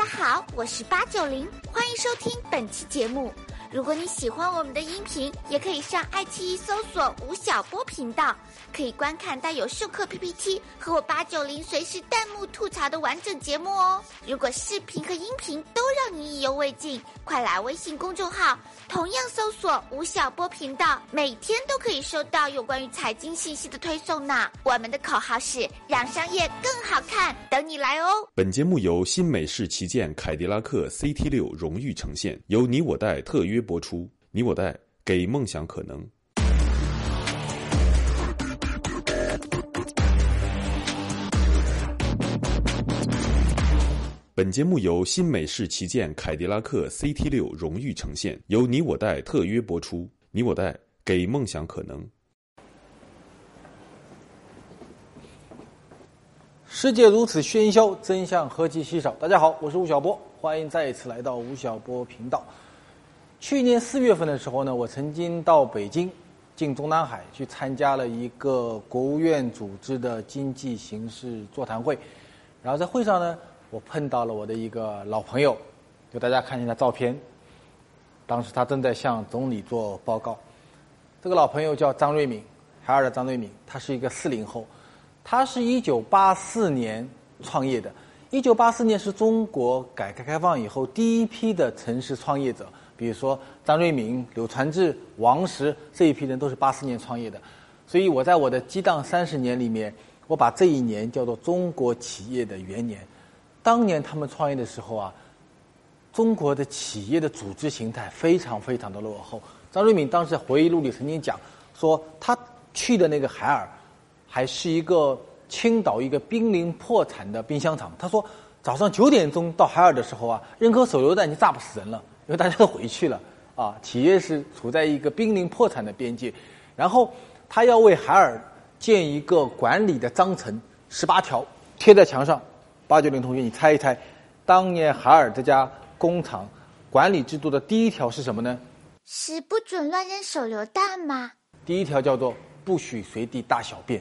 大家好，我是八九零，欢迎收听本期节目。如果你喜欢我们的音频，也可以上爱奇艺搜索吴晓波频道，可以观看带有授课 PPT 和我八九零随时弹幕吐槽的完整节目哦。如果视频和音频都让你意犹未尽，快来微信公众号，同样搜索吴晓波频道，每天都可以收到有关于财经信息的推送呢。我们的口号是让商业更好看，等你来哦。本节目由新美式旗舰凯迪拉克 CT 六荣誉呈现，由你我贷特约播出。你我贷给梦想可能。本节目由新美式旗舰凯迪拉克 CT 六荣誉呈现，由你我贷特约播出。你我贷给梦想可能。世界如此喧嚣，真相何其稀少。大家好，我是吴晓波，欢迎再一次来到吴晓波频道。去年四月份的时候呢，我曾经到北京，进中南海去参加了一个国务院组织的经济形势座谈会。然后在会上呢，我碰到了我的一个老朋友，就大家看一下照片。当时他正在向总理做报告。这个老朋友叫张瑞敏，海尔的张瑞敏，他是一个四零后。他是一九八四年创业的，一九八四年是中国改革开放以后第一批的城市创业者，比如说张瑞敏、柳传志、王石这一批人都是八四年创业的，所以我在我的激荡三十年里面，我把这一年叫做中国企业的元年。当年他们创业的时候啊，中国的企业的组织形态非常非常的落后。张瑞敏当时回忆录里曾经讲说，他去的那个海尔。还是一个青岛一个濒临破产的冰箱厂。他说，早上九点钟到海尔的时候啊，扔颗手榴弹就炸不死人了，因为大家都回去了啊。企业是处在一个濒临破产的边界，然后他要为海尔建一个管理的章程，十八条贴在墙上。八九零同学，你猜一猜，当年海尔这家工厂管理制度的第一条是什么呢？是不准乱扔手榴弹吗？第一条叫做不许随地大小便。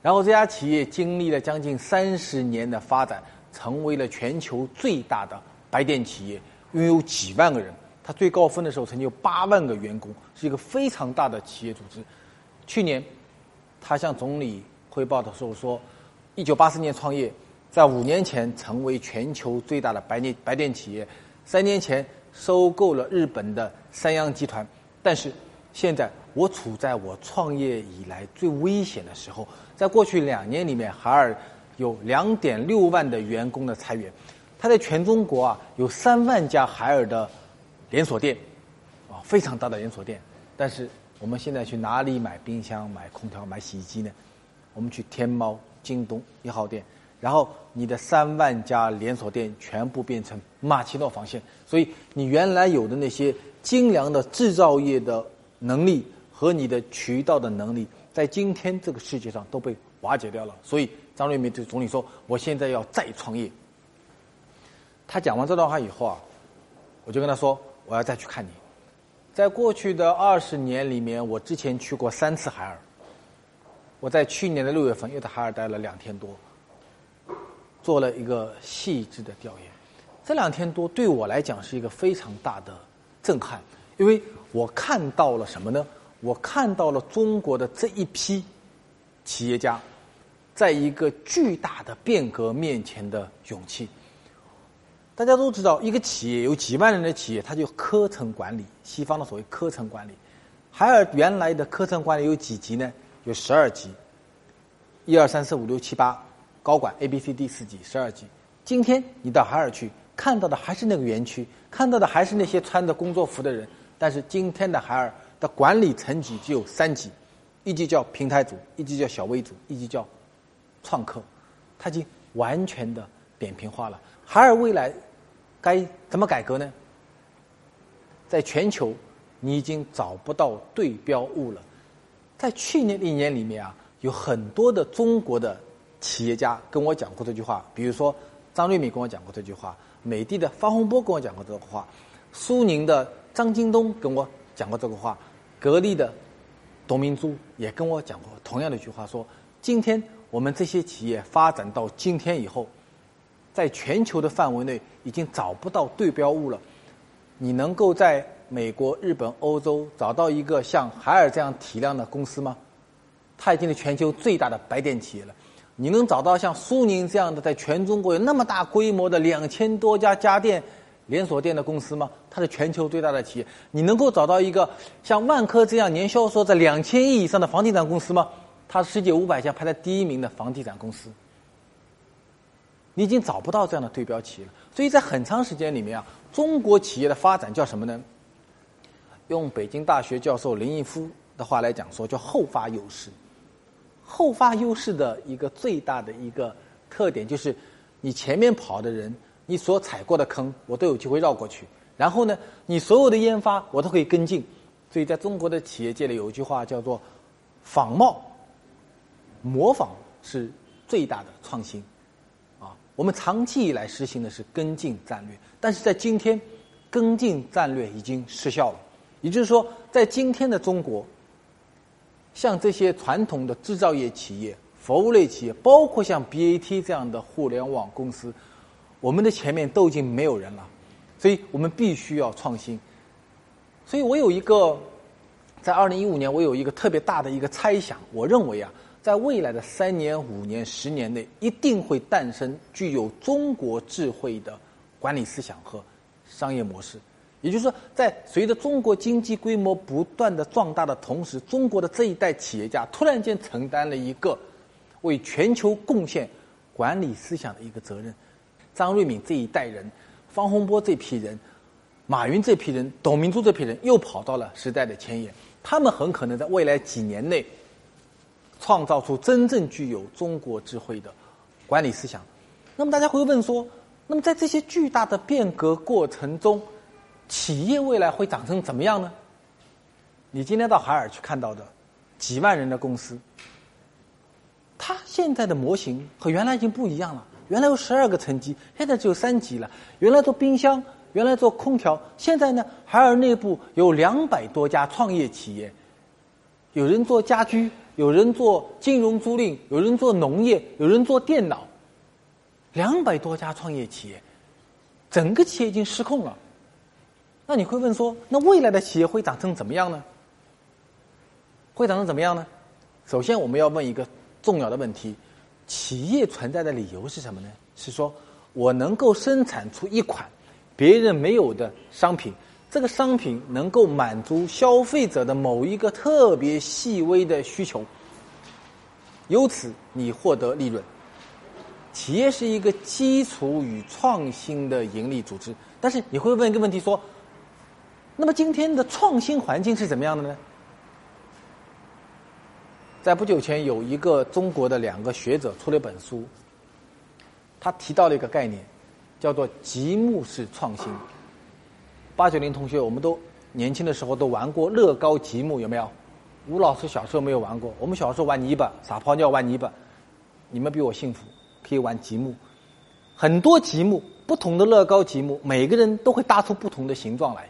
然后这家企业经历了将近三十年的发展，成为了全球最大的白电企业，拥有几万个人。他最高峰的时候曾经有八万个员工，是一个非常大的企业组织。去年，他向总理汇报的时候说，一九八四年创业，在五年前成为全球最大的白电白电企业，三年前收购了日本的三洋集团，但是现在我处在我创业以来最危险的时候。在过去两年里面，海尔有两点六万的员工的裁员，它在全中国啊有三万家海尔的连锁店，啊非常大的连锁店。但是我们现在去哪里买冰箱、买空调、买洗衣机呢？我们去天猫、京东一号店，然后你的三万家连锁店全部变成马奇诺防线，所以你原来有的那些精良的制造业的能力和你的渠道的能力。在今天这个世界上都被瓦解掉了，所以张瑞敏对总理说：“我现在要再创业。”他讲完这段话以后啊，我就跟他说：“我要再去看你。”在过去的二十年里面，我之前去过三次海尔。我在去年的六月份又在海尔待了两天多，做了一个细致的调研。这两天多对我来讲是一个非常大的震撼，因为我看到了什么呢？我看到了中国的这一批企业家，在一个巨大的变革面前的勇气。大家都知道，一个企业有几万人的企业，它就科层管理，西方的所谓科层管理。海尔原来的科层管理有几级呢？有十二级，一二三四五六七八，高管 A B C D 四级，十二级。今天你到海尔去，看到的还是那个园区，看到的还是那些穿着工作服的人，但是今天的海尔。的管理层级只有三级，一级叫平台组，一级叫小微组，一级叫创客，它已经完全的扁平化了。海尔未来该怎么改革呢？在全球，你已经找不到对标物了。在去年的一年里面啊，有很多的中国的企业家跟我讲过这句话，比如说张瑞敏跟我讲过这句话，美的的方洪波跟我讲过这个话，苏宁的张京东跟我讲过这个话。格力的董明珠也跟我讲过同样的一句话，说：今天我们这些企业发展到今天以后，在全球的范围内已经找不到对标物了。你能够在美国、日本、欧洲找到一个像海尔这样体量的公司吗？它已经是全球最大的白电企业了。你能找到像苏宁这样的在全中国有那么大规模的两千多家家电连锁店的公司吗？它是全球最大的企业。你能够找到一个像万科这样年销售在两千亿以上的房地产公司吗？它是世界五百家排在第一名的房地产公司。你已经找不到这样的对标企业了。所以在很长时间里面啊，中国企业的发展叫什么呢？用北京大学教授林毅夫的话来讲说，叫后发优势。后发优势的一个最大的一个特点就是，你前面跑的人，你所踩过的坑，我都有机会绕过去。然后呢，你所有的研发，我都可以跟进。所以在中国的企业界里，有一句话叫做“仿冒”，模仿是最大的创新。我们长期以来实行的是跟进战略，但是在今天，跟进战略已经失效了。也就是说，在今天的中国。像这些传统的制造业企业、服务类企业，包括像 BAT 这样的互联网公司，我们的前面都已经没有人了，所以我们必须要创新。所以我有一个，在二零一五年，我有一个特别大的一个猜想，我认为啊，在未来的三年、五年、十年内，一定会诞生具有中国智慧的管理思想和商业模式。也就是说，在随着中国经济规模不断的壮大的同时，中国的这一代企业家突然间承担了一个为全球贡献管理思想的一个责任。张瑞敏这一代人，方洪波这批人，马云这批人，董明珠这批人，又跑到了时代的前沿。他们很可能在未来几年内创造出真正具有中国智慧的管理思想。那么大家会问说，那么在这些巨大的变革过程中，企业未来会长成怎么样呢？你今天到海尔去看到的几万人的公司，它现在的模型和原来已经不一样了。原来有十二个层级，现在只有三级了。原来做冰箱，原来做空调，现在呢，海尔内部有两百多家创业企业，有人做家居，有人做金融租赁，有人做农业，有人做电脑，两百多家创业企业，整个企业已经失控了。那你会问说，那未来的企业会长成怎么样呢？会长成怎么样呢？首先，我们要问一个重要的问题：企业存在的理由是什么呢？是说我能够生产出一款别人没有的商品，这个商品能够满足消费者的某一个特别细微的需求，由此你获得利润。企业是一个基础与创新的盈利组织，但是你会问一个问题说。那么今天的创新环境是怎么样的呢？在不久前，有一个中国的两个学者出了一本书，他提到了一个概念，叫做“积木式创新”。八九零同学，我们都年轻的时候都玩过乐高积木，有没有？吴老师小时候没有玩过，我们小时候玩泥巴，撒泡尿玩泥巴。你们比我幸福，可以玩积木。很多积木，不同的乐高积木，每个人都会搭出不同的形状来。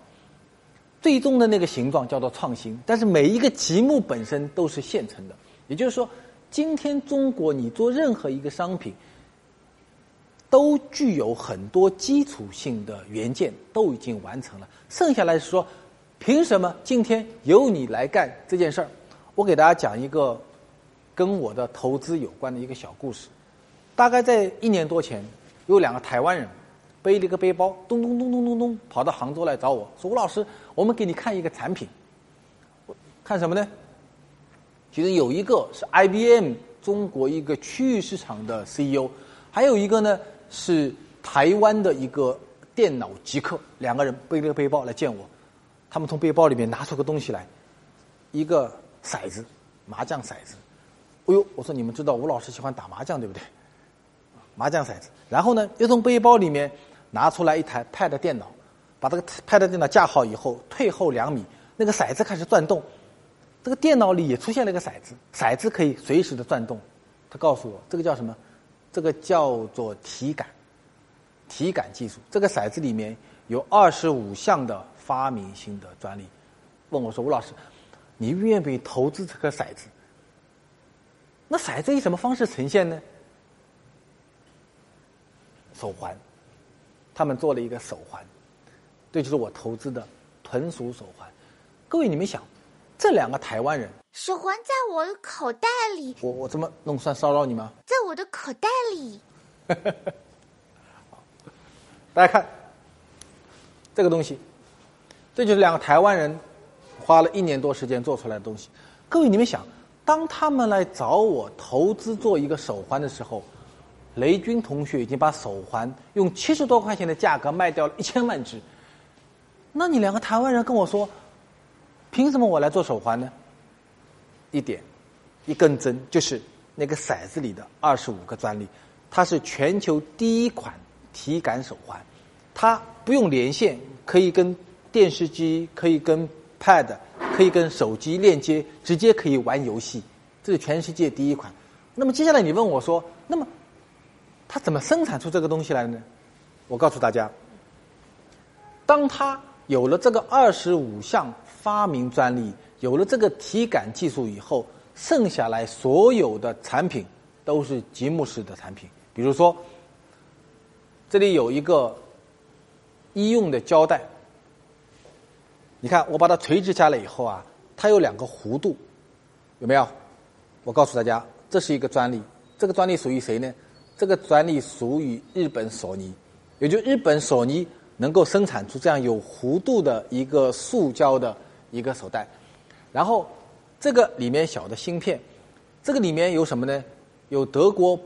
最终的那个形状叫做创新，但是每一个积木本身都是现成的。也就是说，今天中国你做任何一个商品，都具有很多基础性的元件都已经完成了。剩下来是说，凭什么今天由你来干这件事儿？我给大家讲一个跟我的投资有关的一个小故事。大概在一年多前，有两个台湾人。背了一个背包，咚咚咚咚咚咚，跑到杭州来找我说：“吴老师，我们给你看一个产品，看什么呢？其实有一个是 IBM 中国一个区域市场的 CEO，还有一个呢是台湾的一个电脑极客，两个人背了个背包来见我。他们从背包里面拿出个东西来，一个骰子，麻将骰子。哎呦，我说你们知道吴老师喜欢打麻将对不对？麻将骰子。然后呢，又从背包里面。拿出来一台 Pad 电脑，把这个 Pad 电脑架好以后，退后两米，那个骰子开始转动。这个电脑里也出现了一个骰子，骰子可以随时的转动。他告诉我，这个叫什么？这个叫做体感，体感技术。这个骰子里面有二十五项的发明性的专利。问我说：“吴老师，你愿不愿意投资这个骰子？那骰子以什么方式呈现呢？”手环，他们做了一个手环，这就是我投资的豚鼠手环。各位，你们想，这两个台湾人，手环在我的口袋里，我我这么弄算骚扰你吗？在我的口袋里。大家看这个东西，这就是两个台湾人花了一年多时间做出来的东西。各位，你们想，当他们来找我投资做一个手环的时候，雷军同学已经把手环用七十多块钱的价格卖掉了一千万只。那你两个台湾人跟我说，凭什么我来做手环呢？一点，一根针，就是那个骰子里的二十五个专利，它是全球第一款体感手环，它不用连线，可以跟电视机，可以跟 Pad，可以跟手机链接，直接可以玩游戏，这是全世界第一款。那么接下来你问我说，那么它怎么生产出这个东西来呢？我告诉大家，当它有了这个二十五项发明专利，有了这个体感技术以后，剩下来所有的产品都是积木式的产品。比如说，这里有一个医用的胶带，你看我把它垂直下来以后啊，它有两个弧度，有没有？我告诉大家，这是一个专利，这个专利属于谁呢？这个专利属于日本索尼，也就日本索尼。能够生产出这样有弧度的一个塑胶的一个手袋，然后这个里面小的芯片，这个里面有什么呢？有德国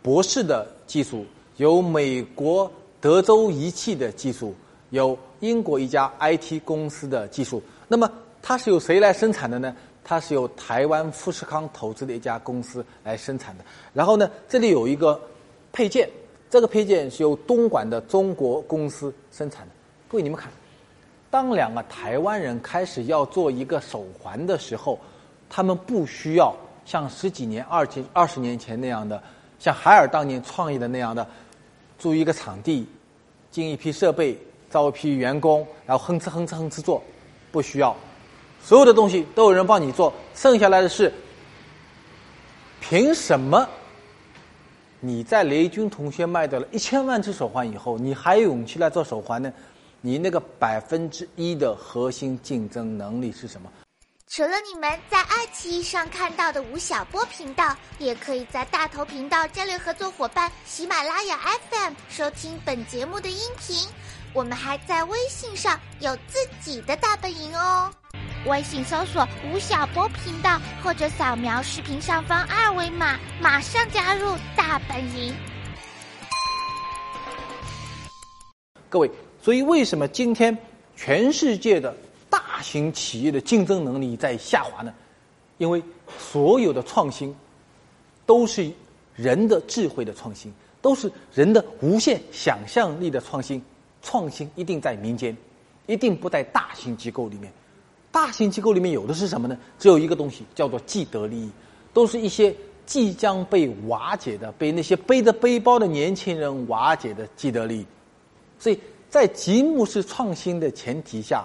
博士的技术，有美国德州仪器的技术，有英国一家 IT 公司的技术。那么它是由谁来生产的呢？它是由台湾富士康投资的一家公司来生产的。然后呢，这里有一个配件。这个配件是由东莞的中国公司生产的。各位，你们看，当两个台湾人开始要做一个手环的时候，他们不需要像十几年、二几二十年前那样的，像海尔当年创业的那样的，租一个场地，进一批设备，招一批员工，然后哼哧哼哧哼哧做，不需要，所有的东西都有人帮你做，剩下来的是，凭什么？你在雷军同学卖掉了一千万只手环以后，你还有勇气来做手环呢？你那个百分之一的核心竞争能力是什么？除了你们在爱奇艺上看到的吴晓波频道，也可以在大头频道战略合作伙伴喜马拉雅 FM 收听本节目的音频。我们还在微信上有自己的大本营哦。微信搜索吴晓波频道，或者扫描视频上方二维码，马上加入大本营。各位，所以为什么今天全世界的大型企业的竞争能力在下滑呢？因为所有的创新都是人的智慧的创新，都是人的无限想象力的创新。创新一定在民间，一定不在大型机构里面。大型机构里面有的是什么呢？只有一个东西，叫做既得利益，都是一些即将被瓦解的、被那些背着背包的年轻人瓦解的既得利益。所以在积木式创新的前提下，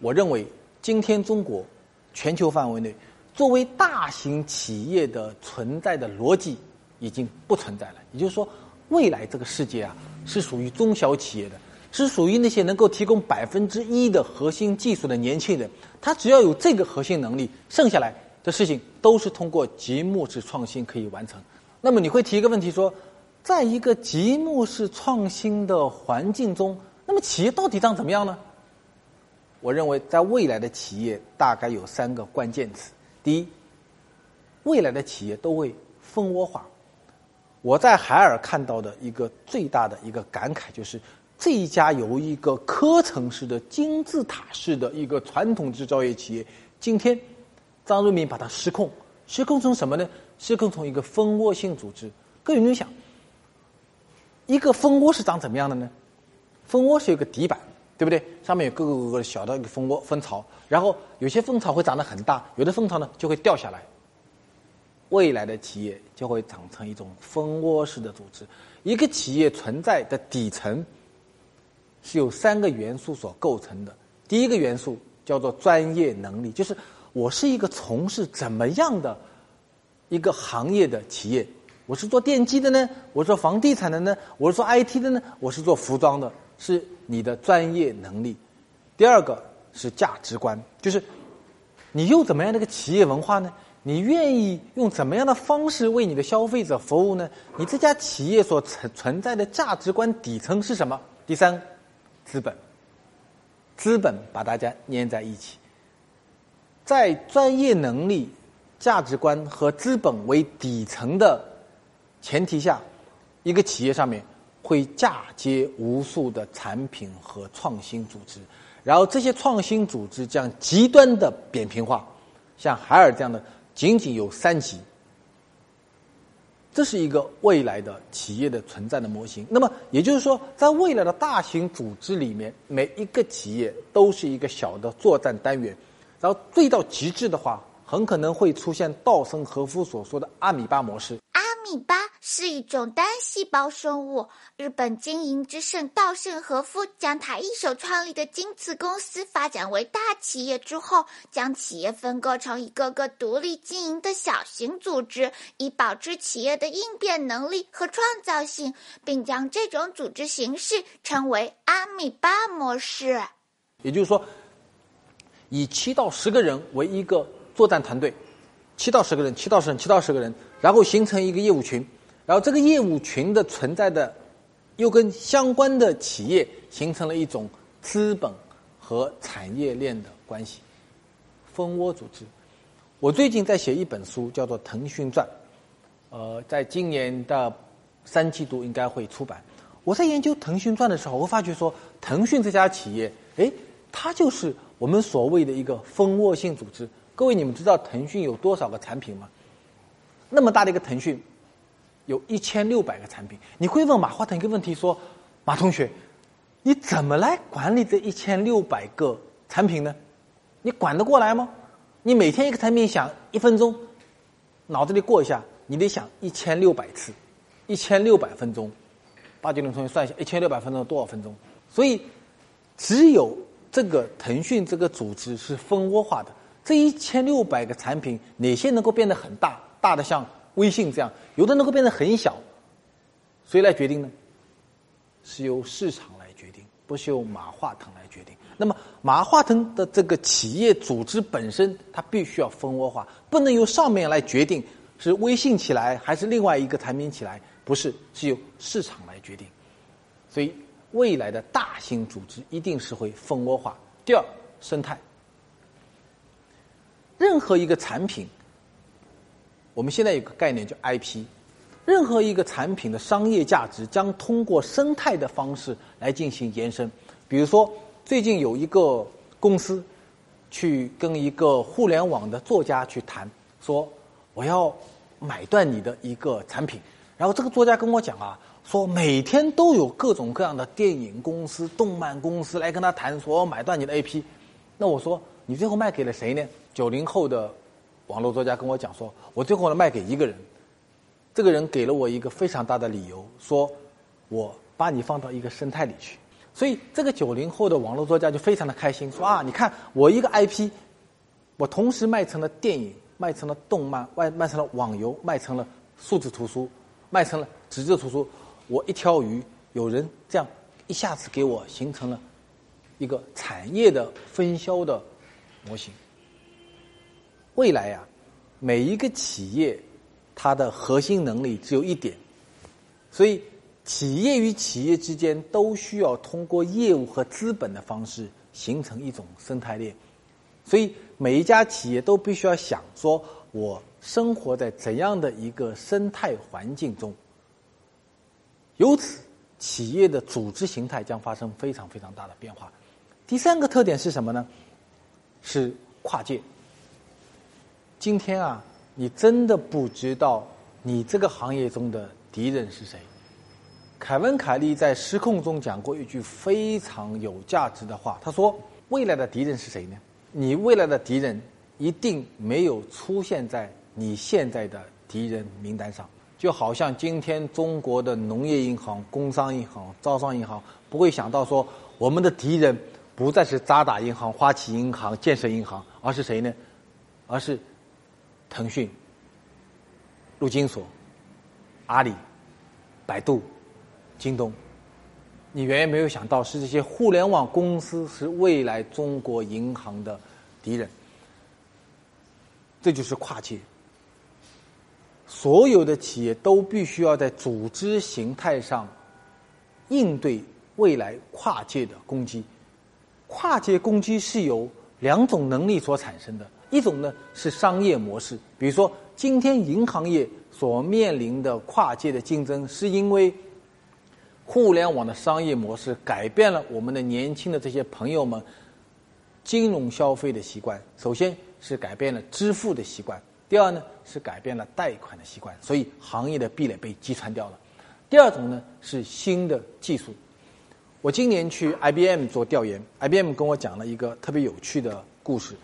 我认为今天中国全球范围内作为大型企业的存在的逻辑已经不存在了。也就是说，未来这个世界啊，是属于中小企业的。是属于那些能够提供百分之一的核心技术的年轻人，他只要有这个核心能力，剩下来的事情都是通过积木式创新可以完成。那么你会提一个问题说，在一个积木式创新的环境中，么企业到底长怎么样呢？我认为，在未来的企业大概有三个关键词：第一，未来的企业都会蜂窝化。我在海尔看到的一个最大的一个感慨就是。这一家由一个科层式的金字塔式的一个传统制造业企业，今天张瑞敏把它失控，失控成什么呢？失控成一个蜂窝性组织。各位，你想，一个蜂窝是长怎么样的呢？蜂窝是有个底板，对不对？上面有各个各个小的一个蜂窝蜂巢，然后有些蜂巢会长得很大，有的蜂巢呢就会掉下来。未来的企业就会长成一种蜂窝式的组织。一个企业存在的底层。是由三个元素所构成的。第一个元素叫做专业能力，就是我是一个从事怎么样的一个行业的企业，我是做电机的呢？我是做房地产的呢？我是做 IT 的呢？我是做服装的？是你的专业能力。第二个是价值观，就是你用怎么样的一个企业文化呢？你愿意用怎么样的方式为你的消费者服务呢？你这家企业所存存在的价值观底层是什么？第三，资本，资本把大家粘在一起，在专业能力、价值观和资本为底层的前提下，一个企业上面会嫁接无数的产品和创新组织，然后这些创新组织将极端的扁平化，像海尔这样的。仅仅有三级，这是一个未来的企业的存在的模型。那么也就是说，在未来的大型组织里面，每一个企业都是一个小的作战单元。然后最到极致的话，很可能会出现稻盛和夫所说的阿米巴模式。米巴是一种单细胞生物。日本经营之圣稻盛和夫将他一手创立的京瓷公司发展为大企业之后，将企业分割成一个个独立经营的小型组织，以保持企业的应变能力和创造性，并将这种组织形式称为阿米巴模式。也就是说，以七到十个人为一个作战团队，七到十个人，七到十人，七到十个人。然后形成一个业务群，然后这个业务群的存在的，又跟相关的企业形成了一种资本和产业链的关系，蜂窝组织。我最近在写一本书，叫做《腾讯传》，呃，在今年的三季度应该会出版。我在研究《腾讯传》的时候，我发觉说，腾讯这家企业，哎，它就是我们所谓的一个蜂窝性组织。各位，你们知道腾讯有多少个产品吗？那么大的一个腾讯，有一千六百个产品。你会问马化腾一个问题：说，马同学，你怎么来管理这一千六百个产品呢？你管得过来吗？你每天一个产品想一分钟，脑子里过一下，你得想一千六百次，一千六百分钟。八九零同学算一下，一千六百分钟多少分钟？所以，只有这个腾讯这个组织是蜂窝化的。这一千六百个产品，哪些能够变得很大？大的像微信这样，有的能够变得很小，谁来决定呢？是由市场来决定，不是由马化腾来决定。那么马化腾的这个企业组织本身，它必须要蜂窝化，不能由上面来决定是微信起来还是另外一个产品起来，不是是由市场来决定。所以未来的大型组织一定是会蜂窝化。第二，生态，任何一个产品。我们现在有个概念叫 IP，任何一个产品的商业价值将通过生态的方式来进行延伸。比如说，最近有一个公司去跟一个互联网的作家去谈，说我要买断你的一个产品。然后这个作家跟我讲啊，说每天都有各种各样的电影公司、动漫公司来跟他谈，说买断你的 IP。那我说，你最后卖给了谁呢？九零后的。网络作家跟我讲说，我最后呢卖给一个人，这个人给了我一个非常大的理由，说我把你放到一个生态里去。所以这个九零后的网络作家就非常的开心，说啊，你看我一个 IP，我同时卖成了电影，卖成了动漫，卖卖成了网游，卖成了数字图书，卖成了纸质图书。我一条鱼，有人这样一下子给我形成了一个产业的分销的模型。未来呀，每一个企业，它的核心能力只有一点，所以企业与企业之间都需要通过业务和资本的方式形成一种生态链。所以每一家企业都必须要想说，我生活在怎样的一个生态环境中。由此，企业的组织形态将发生非常非常大的变化。第三个特点是什么呢？是跨界。今天啊，你真的不知道你这个行业中的敌人是谁。凯文·凯利在《失控》中讲过一句非常有价值的话，他说：“未来的敌人是谁呢？你未来的敌人一定没有出现在你现在的敌人名单上。就好像今天中国的农业银行、工商银行、招商银行不会想到说，我们的敌人不再是渣打银行、花旗银行、建设银行，而是谁呢？而是。”腾讯、陆金所、阿里、百度、京东。你远远没有想到，是这些互联网公司是未来中国银行的敌人。这就是跨界。所有的企业都必须要在组织形态上应对未来跨界的攻击。跨界攻击是由两种能力所产生的，一种呢是商业模式，比如说今天银行业所面临的跨界的竞争，是因为。互联网的商业模式改变了我们的年轻的这些朋友们金融消费的习惯。首先是改变了支付的习惯，第二呢是改变了贷款的习惯，所以行业的壁垒被击穿掉了。第二种呢是新的技术。我今年去 IBM 做调研，IBM 跟我讲了一个特别有趣的故事。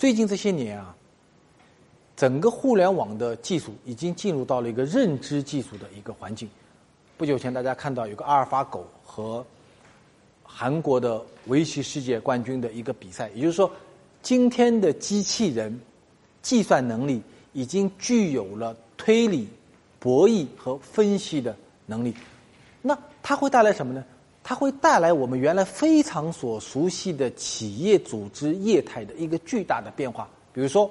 最近这些年啊，整个互联网的技术已经进入到了一个认知技术的一个环境。不久前，大家看到有个阿尔法狗和韩国的围棋世界冠军的一个比赛。也就是说，今天的机器人计算能力已经具有了推理、博弈和分析的能力。那它会带来什么呢？它会带来我们原来非常所熟悉的企业组织业态的一个巨大的变化。比如说，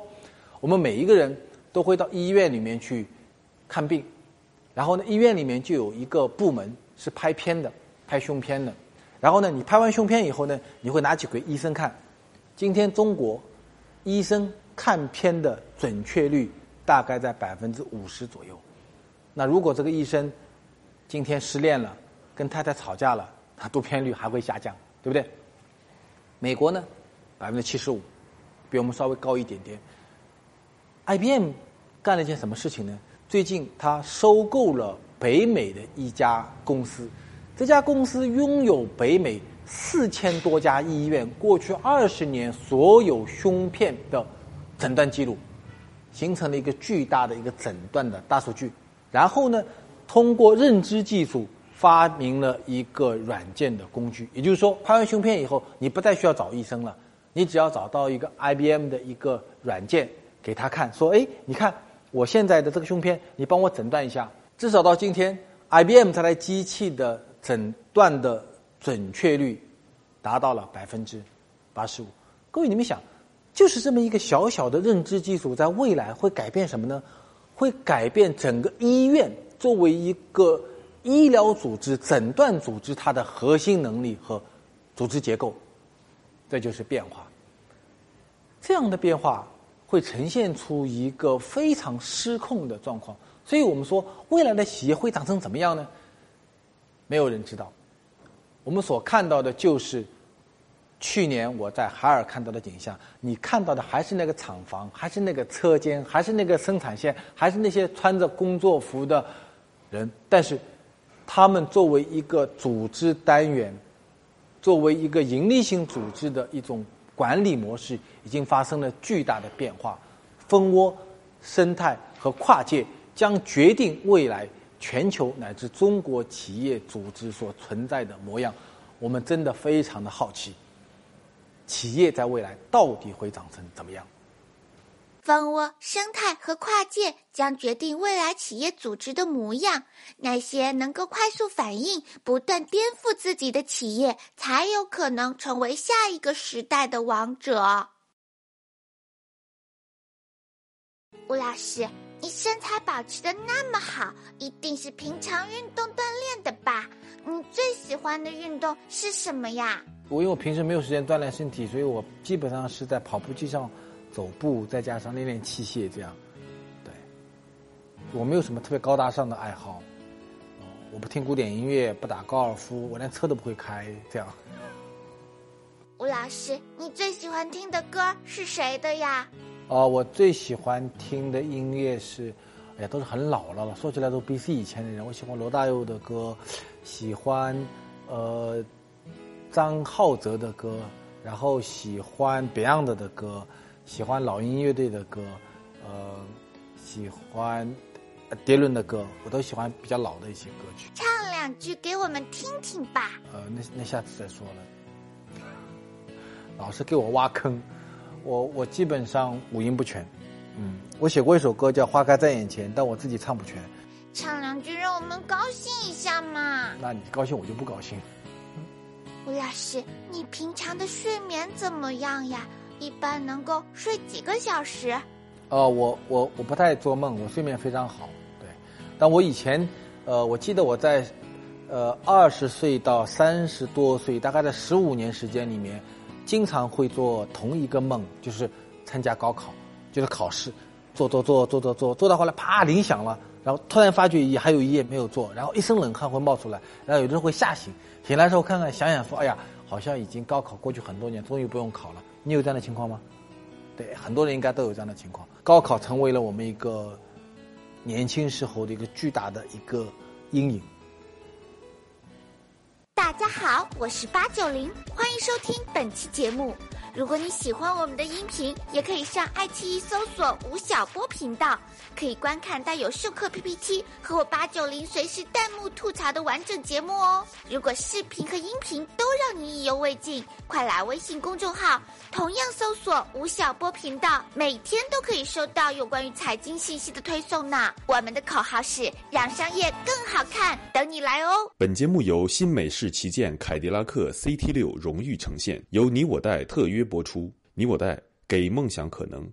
我们每一个人都会到医院里面去看病。然后呢，医院里面就有一个部门是拍片的，拍胸片的。然后呢，你拍完胸片以后呢，你会拿起给医生看。今天中国医生看片的准确率大概在百分之五十左右。那如果这个医生今天失恋了，跟太太吵架了，它读片率还会下降，对不对？美国呢，百分之七十五，比我们稍微高一点点。IBM 干了一件什么事情呢？最近，它收购了北美的一家公司，这家公司拥有北美四千多家医院过去二十年所有胸片的诊断记录，形成了一个巨大的一个诊断的大数据。然后呢，通过认知技术发明了一个软件的工具，也就是说，拍完胸片以后，你不再需要找医生了，你只要找到一个 IBM 的一个软件给他看，说：“哎，你看。”我现在的这个胸片，你帮我诊断一下。至少到今天，IBM 这台机器的诊断的准确率达到了百分之八十五。各位，你们想，就是这么一个小小的认知技术，在未来会改变什么呢？会改变整个医院作为一个医疗组织、诊断组织它的核心能力和组织结构。这就是变化。这样的变化。会呈现出一个非常失控的状况，所以我们说未来的企业会长成怎么样呢？没有人知道。我们所看到的就是去年我在海尔看到的景象，你看到的还是那个厂房，还是那个车间，还是那个生产线，还是那些穿着工作服的人，但是他们作为一个组织单元，作为一个盈利性组织的一种。管理模式已经发生了巨大的变化，蜂窝生态和跨界将决定未来全球乃至中国企业组织所存在的模样。我们真的非常的好奇，企业在未来到底会长成怎么样？蜂窝生态和跨界将决定未来企业组织的模样。那些能够快速反应、不断颠覆自己的企业，才有可能成为下一个时代的王者。吴老师，你身材保持的那么好，一定是平常运动锻炼的吧？你最喜欢的运动是什么呀？我因为我平时没有时间锻炼身体，所以我基本上是在跑步机上。走步，再加上练练器械，这样，对，我没有什么特别高大上的爱好，我不听古典音乐，不打高尔夫，我连车都不会开，这样。吴老师，你最喜欢听的歌是谁的呀？哦，我最喜欢听的音乐是，哎呀，都是很老了了，说起来都 BC 以前的人。我喜欢罗大佑的歌，喜欢呃张浩哲的歌，然后喜欢 Beyond 的歌。喜欢老鹰乐队的歌，呃，喜欢迪伦的歌，我都喜欢比较老的一些歌曲。唱两句给我们听听吧。呃，那那下次再说了。老是给我挖坑，我我基本上五音不全。嗯，我写过一首歌叫《花开在眼前》，但我自己唱不全。唱两句让我们高兴一下嘛。那你高兴，我就不高兴。吴老师，你平常的睡眠怎么样呀？一般能够睡几个小时？呃，我我我不太做梦，我睡眠非常好。对，但我以前，呃，我记得我在，呃，二十岁到三十多岁，大概在十五年时间里面，经常会做同一个梦，就是参加高考，就是考试，做做做做做做，做到后来啪铃响了，然后突然发觉也还有一页没有做，然后一身冷汗会冒出来，然后有的人会吓醒，醒来之后看看想想说，哎呀，好像已经高考过去很多年，终于不用考了。你有这样的情况吗？对，很多人应该都有这样的情况。高考成为了我们一个年轻时候的一个巨大的一个阴影。大家好，我是八九零，欢迎收听本期节目。如果你喜欢我们的音频，也可以上爱奇艺搜索吴晓波频道，可以观看带有授课 PPT 和我八九零随时弹幕吐槽的完整节目哦。如果视频和音频都让你意犹未尽，快来微信公众号，同样搜索吴晓波频道，每天都可以收到有关于财经信息的推送呢。我们的口号是让商业更好看，等你来哦。本节目由新美式旗舰凯迪拉克 CT 六荣誉呈现，由你我贷特约约播出。你我贷给梦想可能。